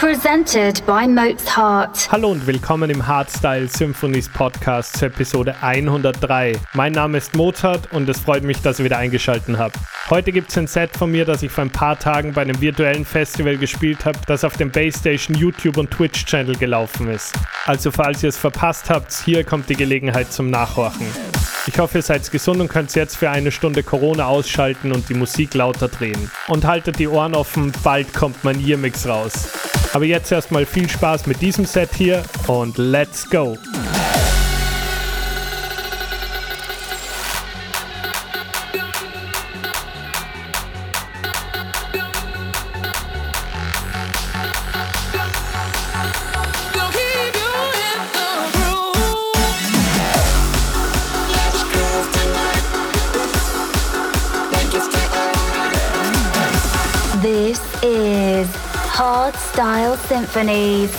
presented by Mozart. Hallo und willkommen im Hardstyle Symphonies Podcast zur Episode 103. Mein Name ist Mozart und es freut mich, dass ihr wieder eingeschaltet habt. Heute gibt es ein Set von mir, das ich vor ein paar Tagen bei einem virtuellen Festival gespielt habe, das auf dem Basstation YouTube und Twitch Channel gelaufen ist. Also falls ihr es verpasst habt, hier kommt die Gelegenheit zum Nachhorchen. Ich hoffe, ihr seid gesund und könnt jetzt für eine Stunde Corona ausschalten und die Musik lauter drehen. Und haltet die Ohren offen, bald kommt mein Earmix raus. Aber jetzt erstmal viel Spaß mit diesem Set hier und let's go! Symphonies.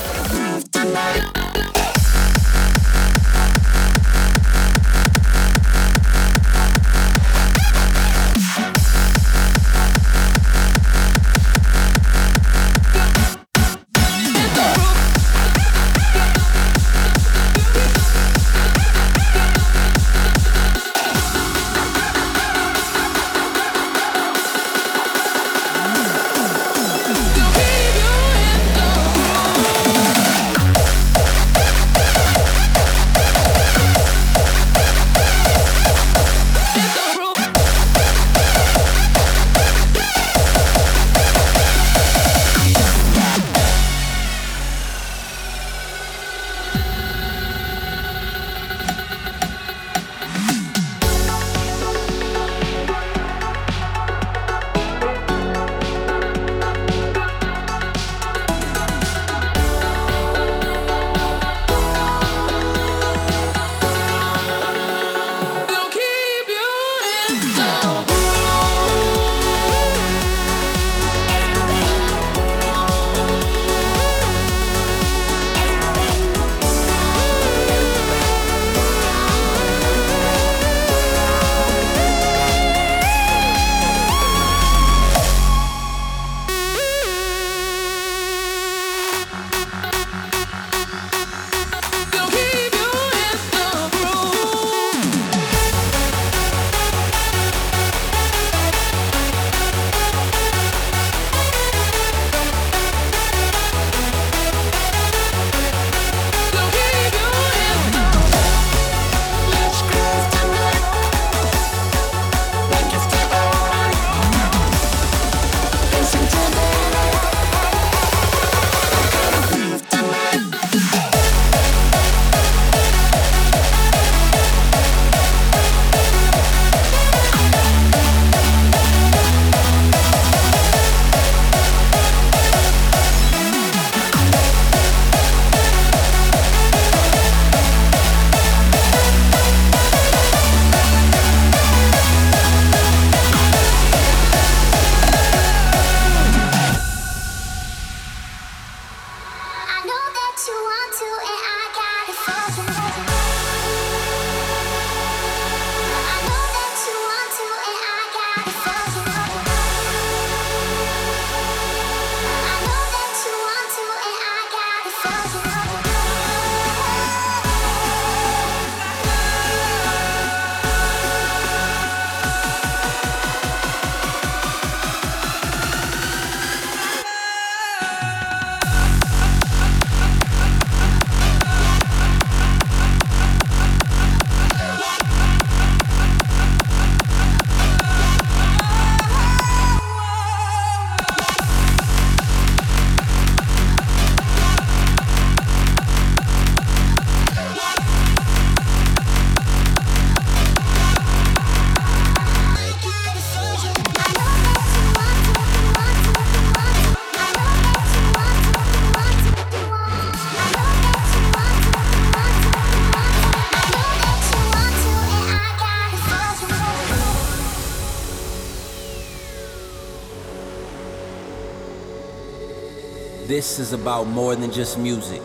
Is about more than just music.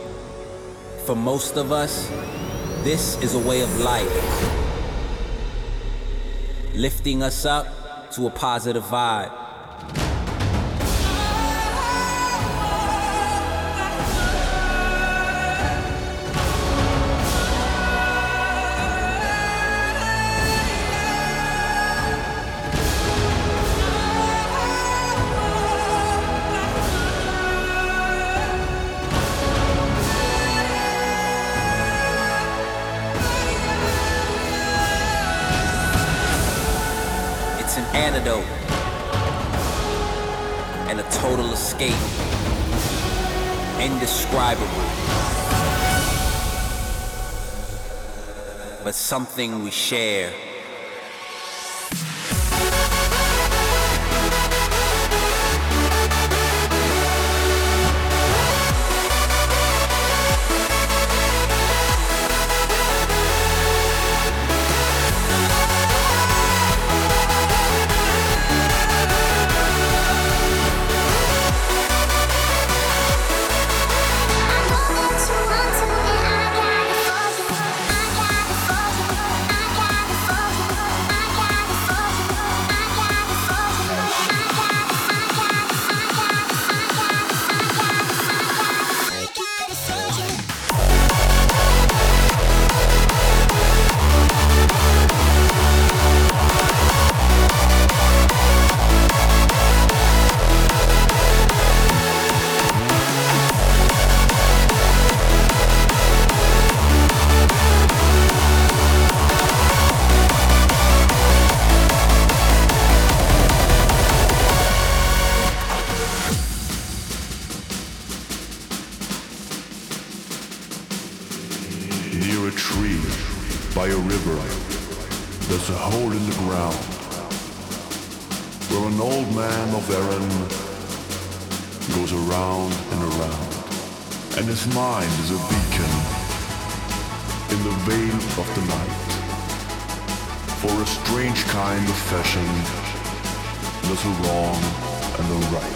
For most of us, this is a way of life, lifting us up to a positive vibe. Something we share. There's a hole in the ground where an old man of Erin goes around and around, and his mind is a beacon in the veil of the night. For a strange kind of fashion, there's a wrong and a right.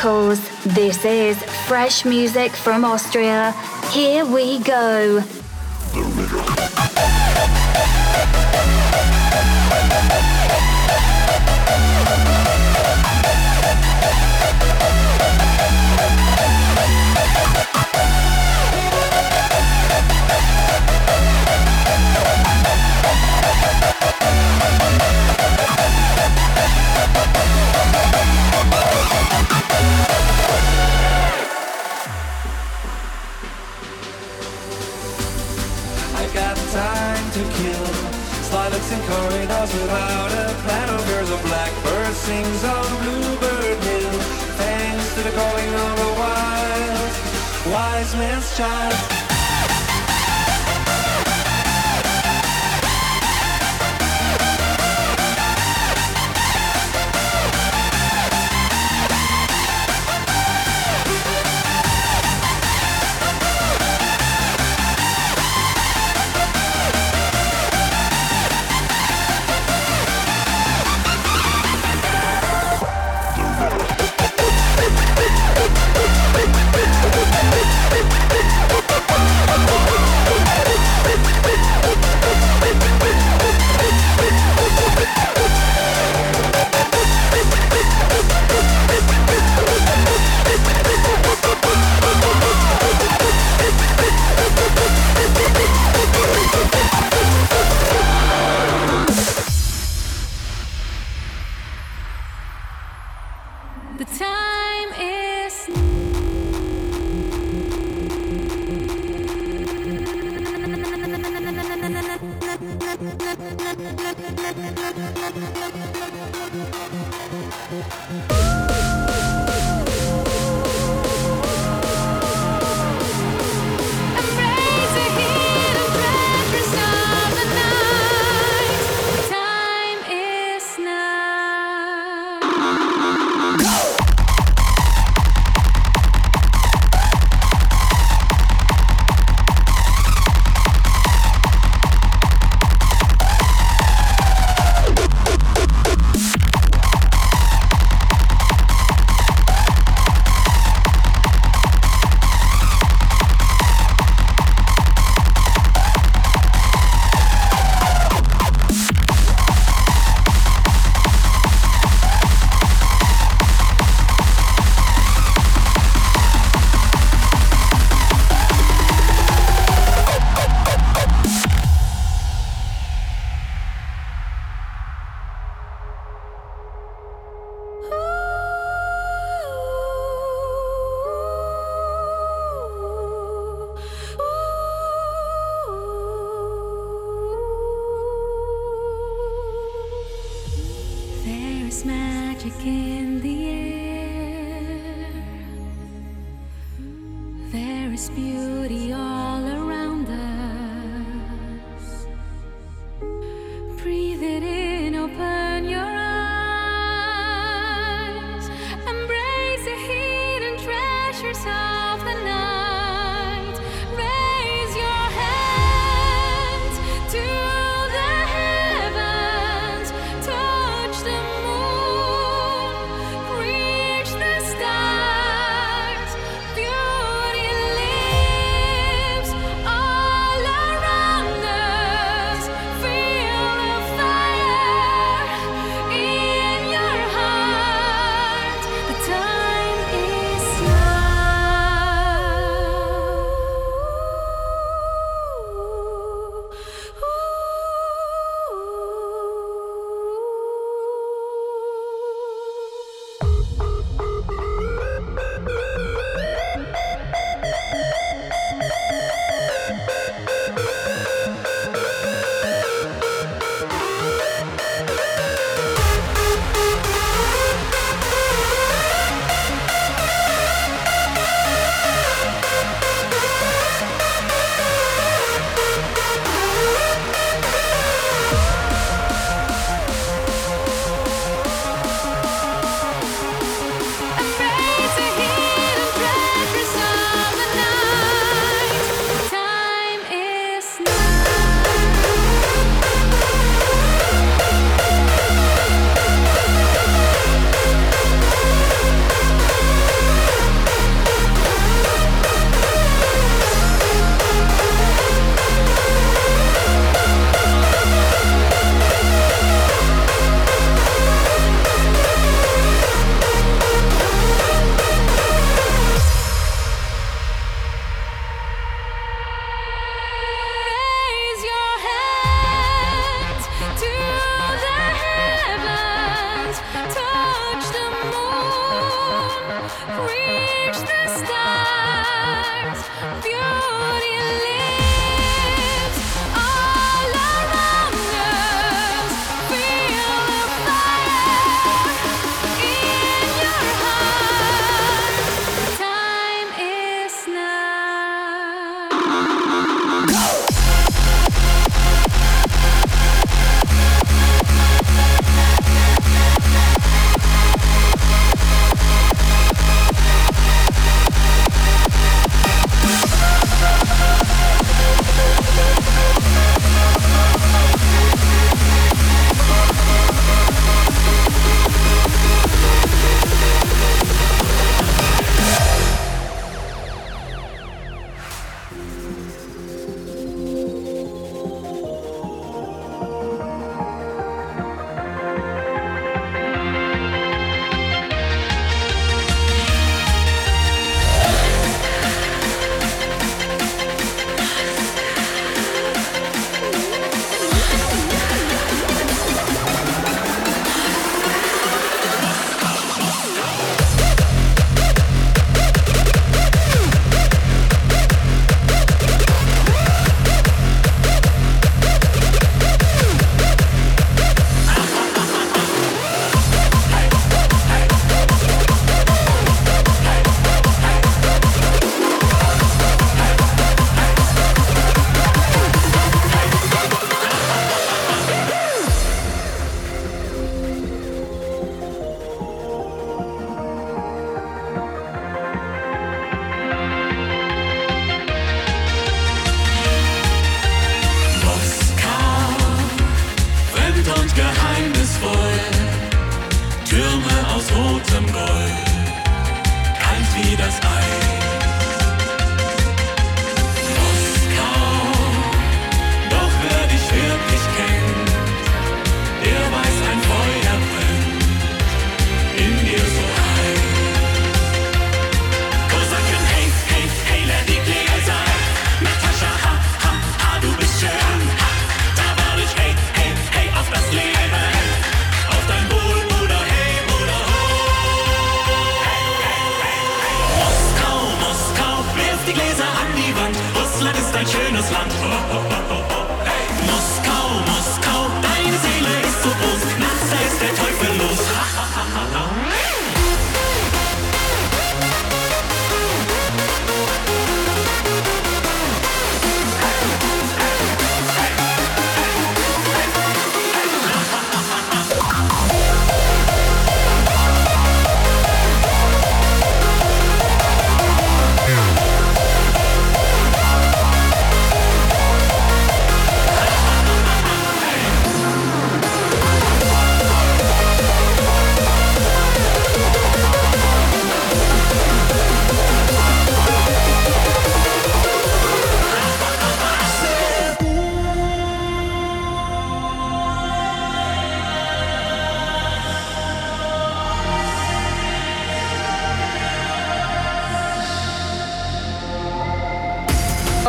Your. This is fresh music from Austria. Here we go.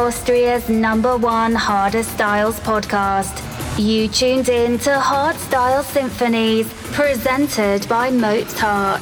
Austria's number one Hard styles podcast. You tuned in to Hard Style Symphonies, presented by Mozart.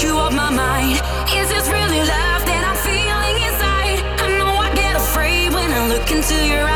you off my mind. Is this really love that I'm feeling inside? I know I get afraid when I look into your eyes.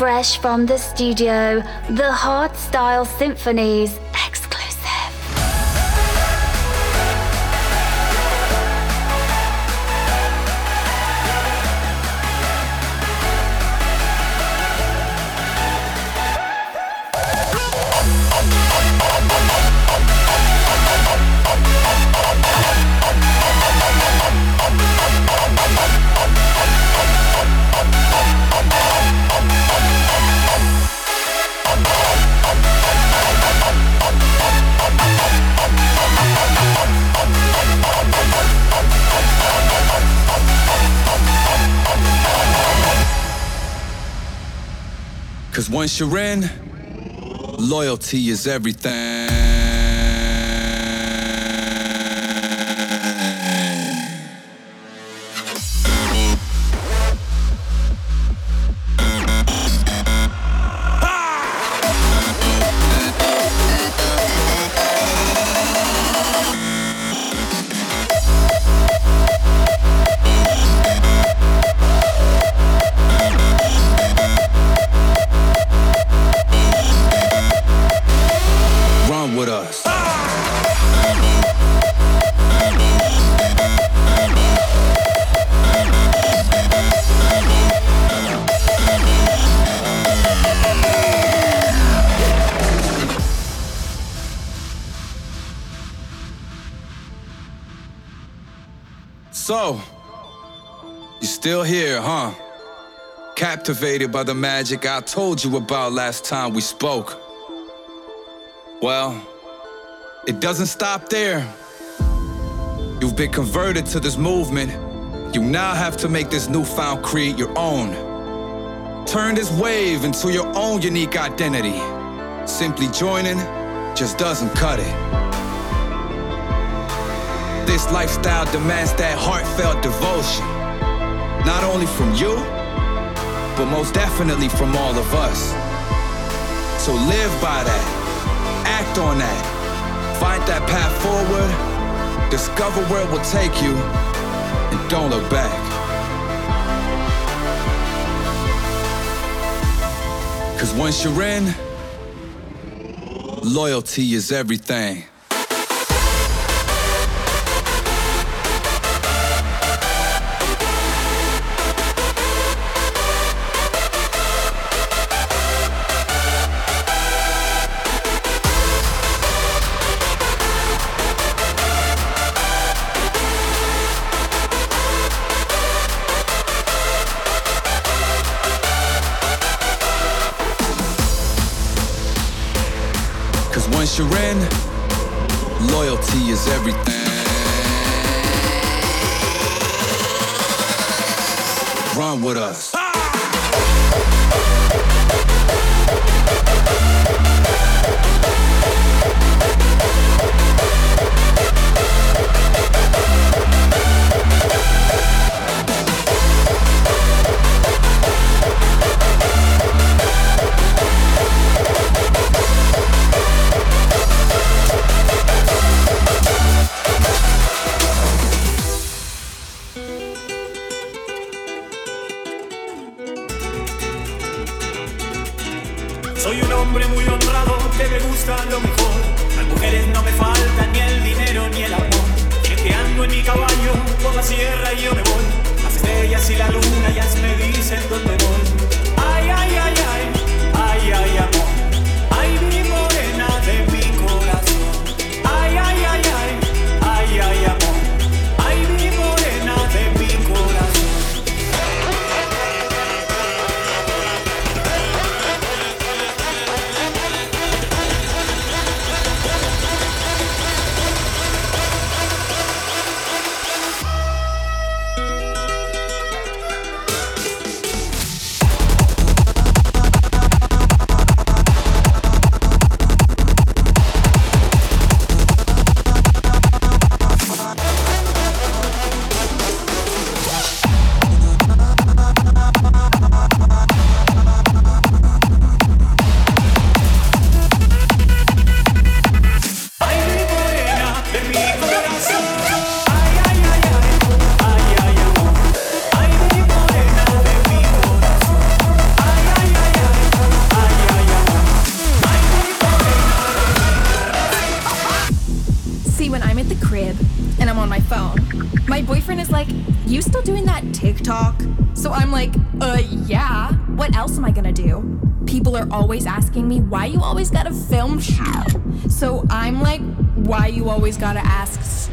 Fresh from the studio, the Hardstyle Symphonies once you're in, loyalty is everything. Still here, huh? Captivated by the magic I told you about last time we spoke. Well, it doesn't stop there. You've been converted to this movement. You now have to make this newfound creed your own. Turn this wave into your own unique identity. Simply joining just doesn't cut it. This lifestyle demands that heartfelt devotion. Not only from you, but most definitely from all of us. So live by that act on that. Find that path forward, discover where it will take you, and don't look back. Cause once you're in, loyalty is everything. Loyalty is everything. Run with us.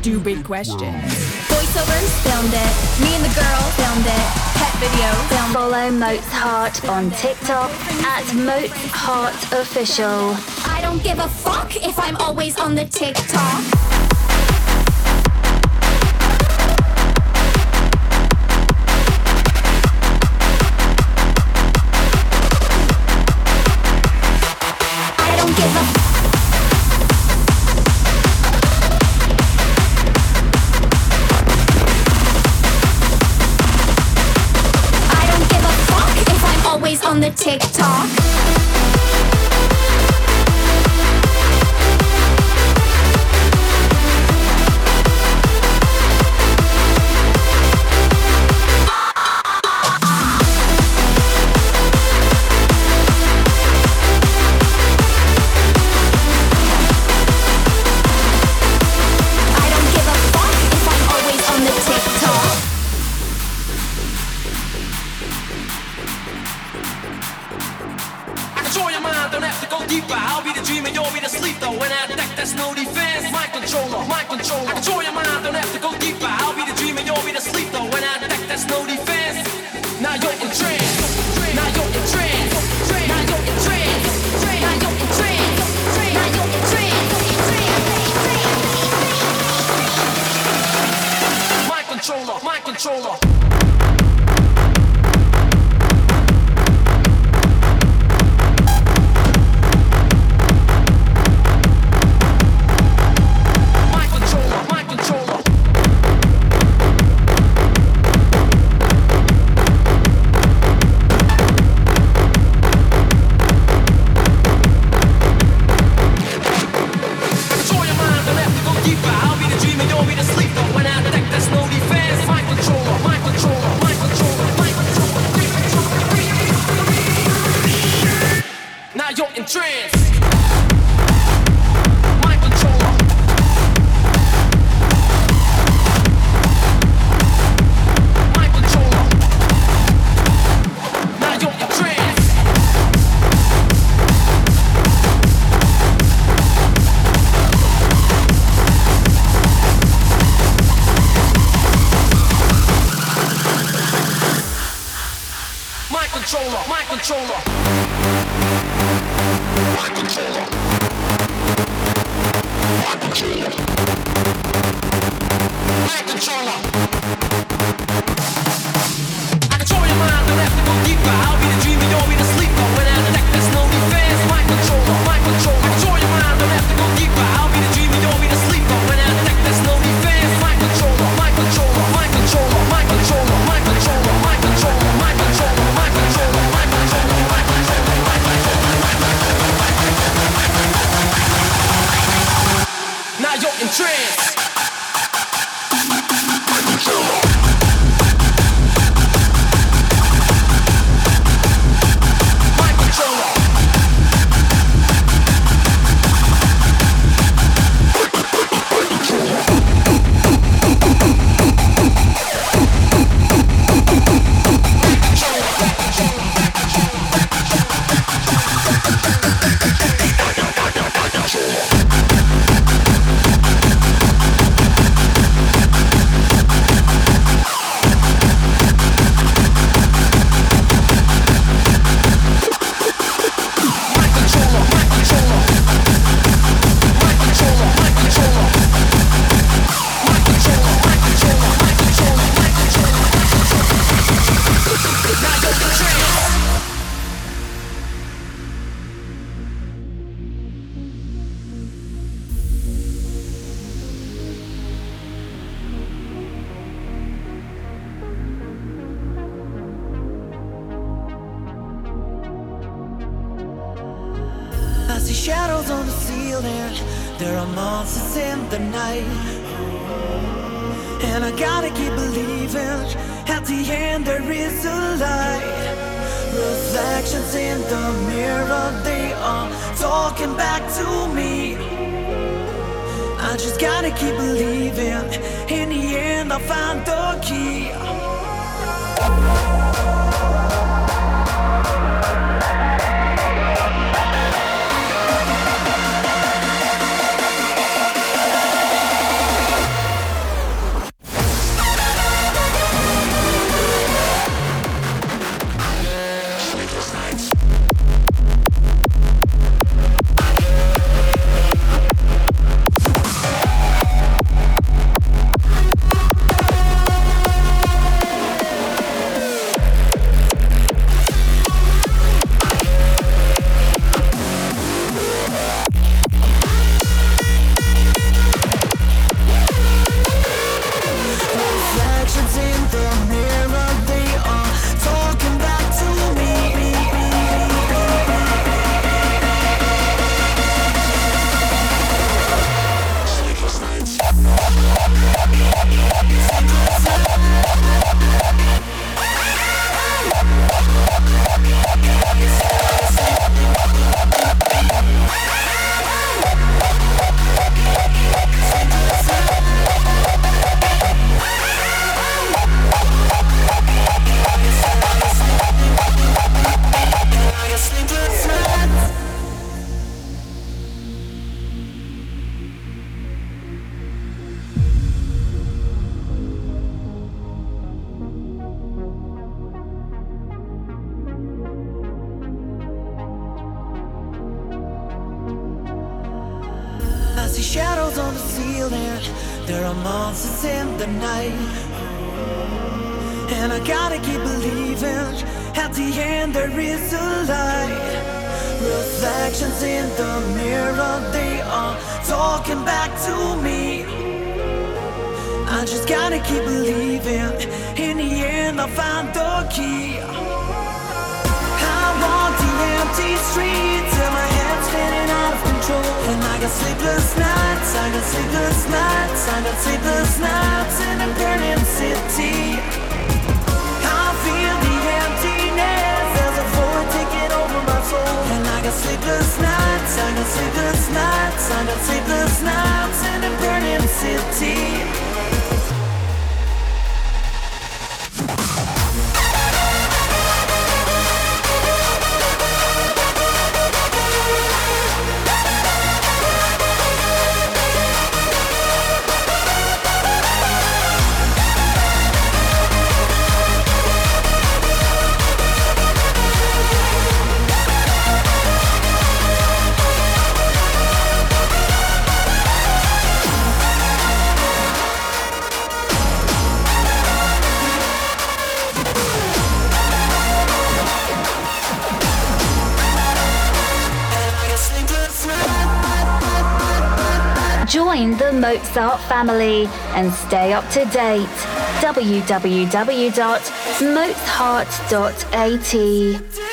stupid questions. Voiceovers filmed it. Me and the girl filmed it. Pet video filmed Follow Mozart on TikTok at Moats Heart Official. I don't give a fuck if I'm always on the TikTok. on the TikTok. Mozart family and stay up to date. www.mozart.at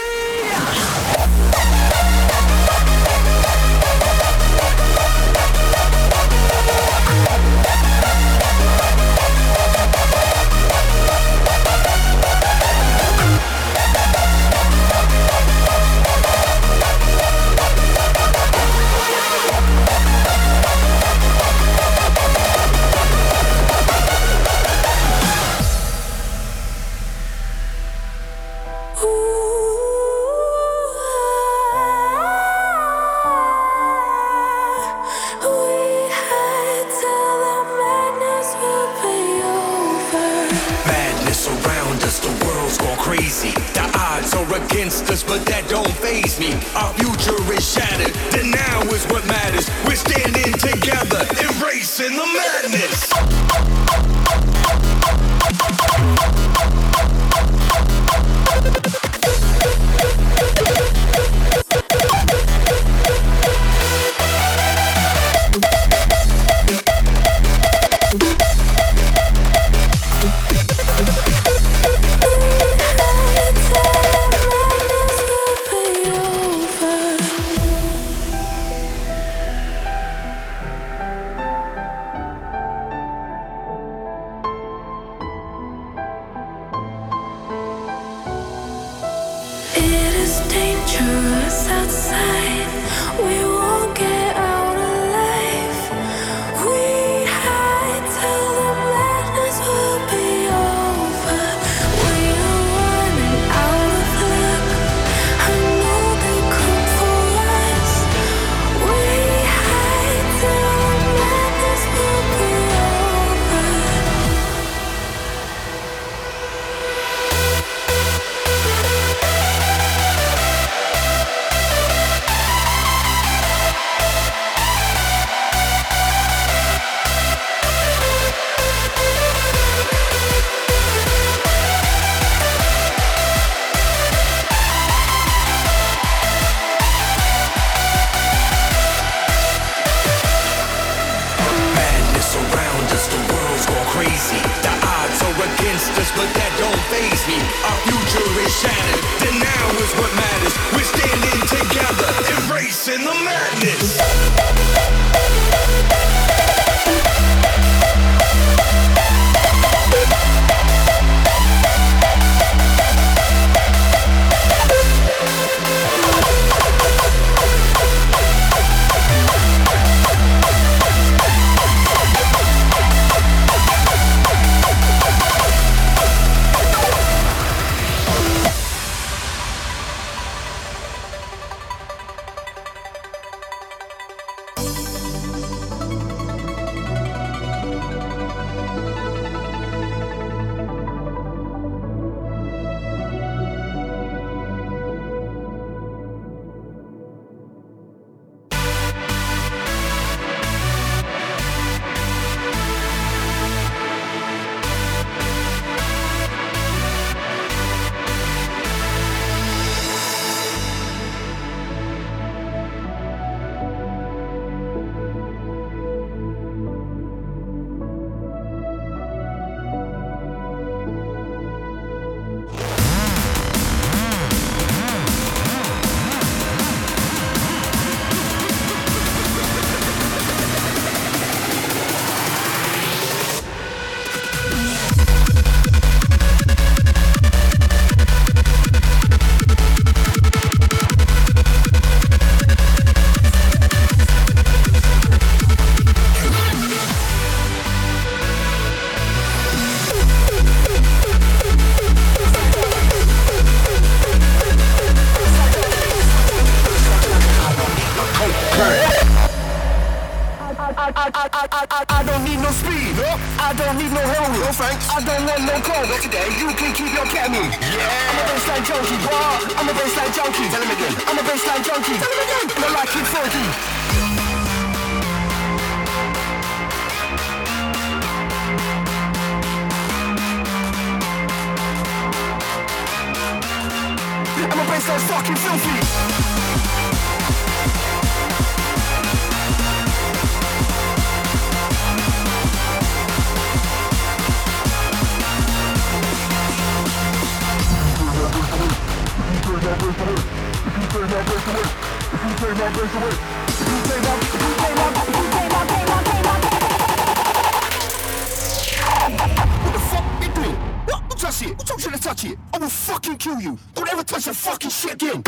Who told you to touch it? I will fucking kill you. Don't ever touch that fucking shit again.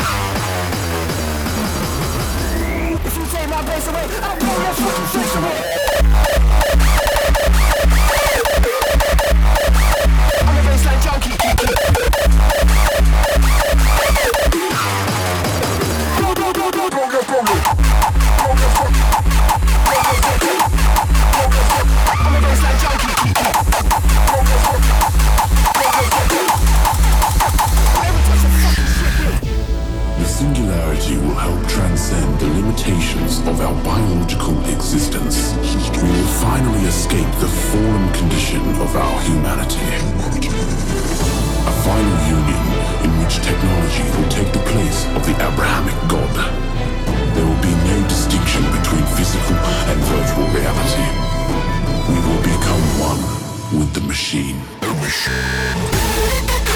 If you take my place away, I'll blow your fucking face away. I'm a baseline junkie. Finally escape the fallen condition of our humanity. A final union in which technology will take the place of the Abrahamic God. There will be no distinction between physical and virtual reality. We will become one with the machine. The machine.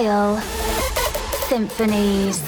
style. Symphonies.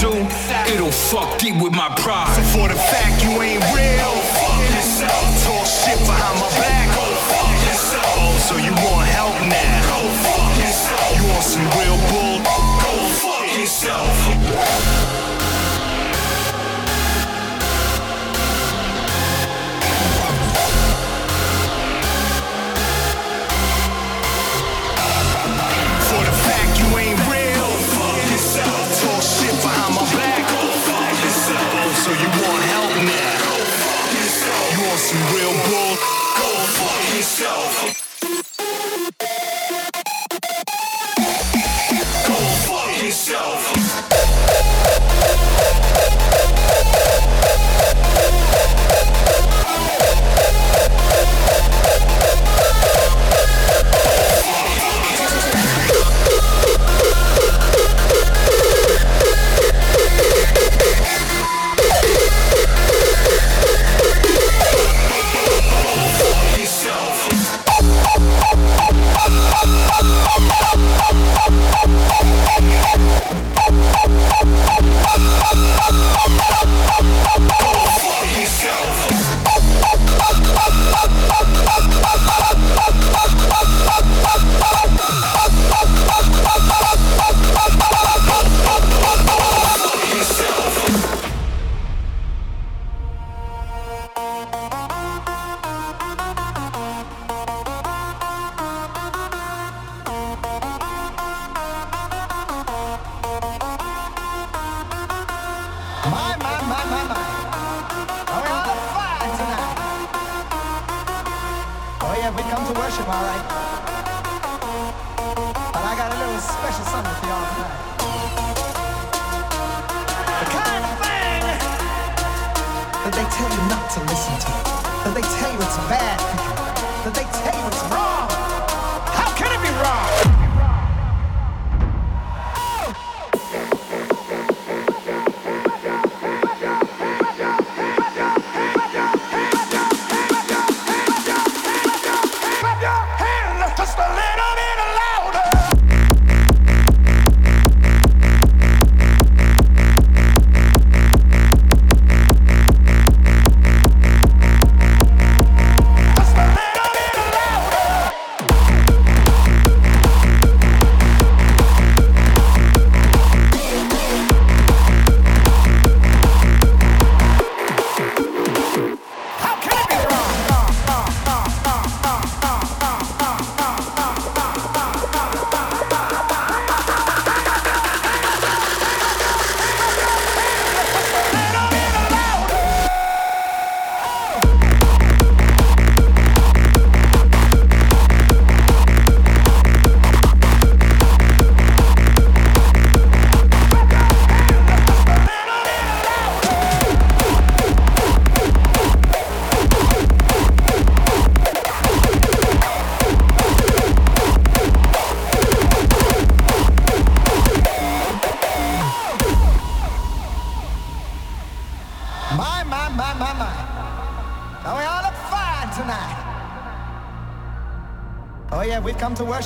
Do, it'll fuck deep with my pride.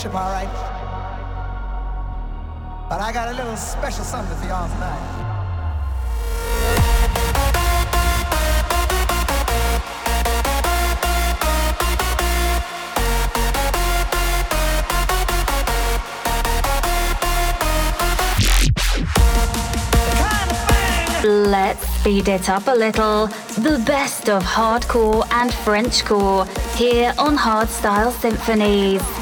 Worship, all right. But I got a little special something for y'all tonight. Let's speed it up a little. The best of hardcore and Frenchcore here on Hardstyle Symphonies.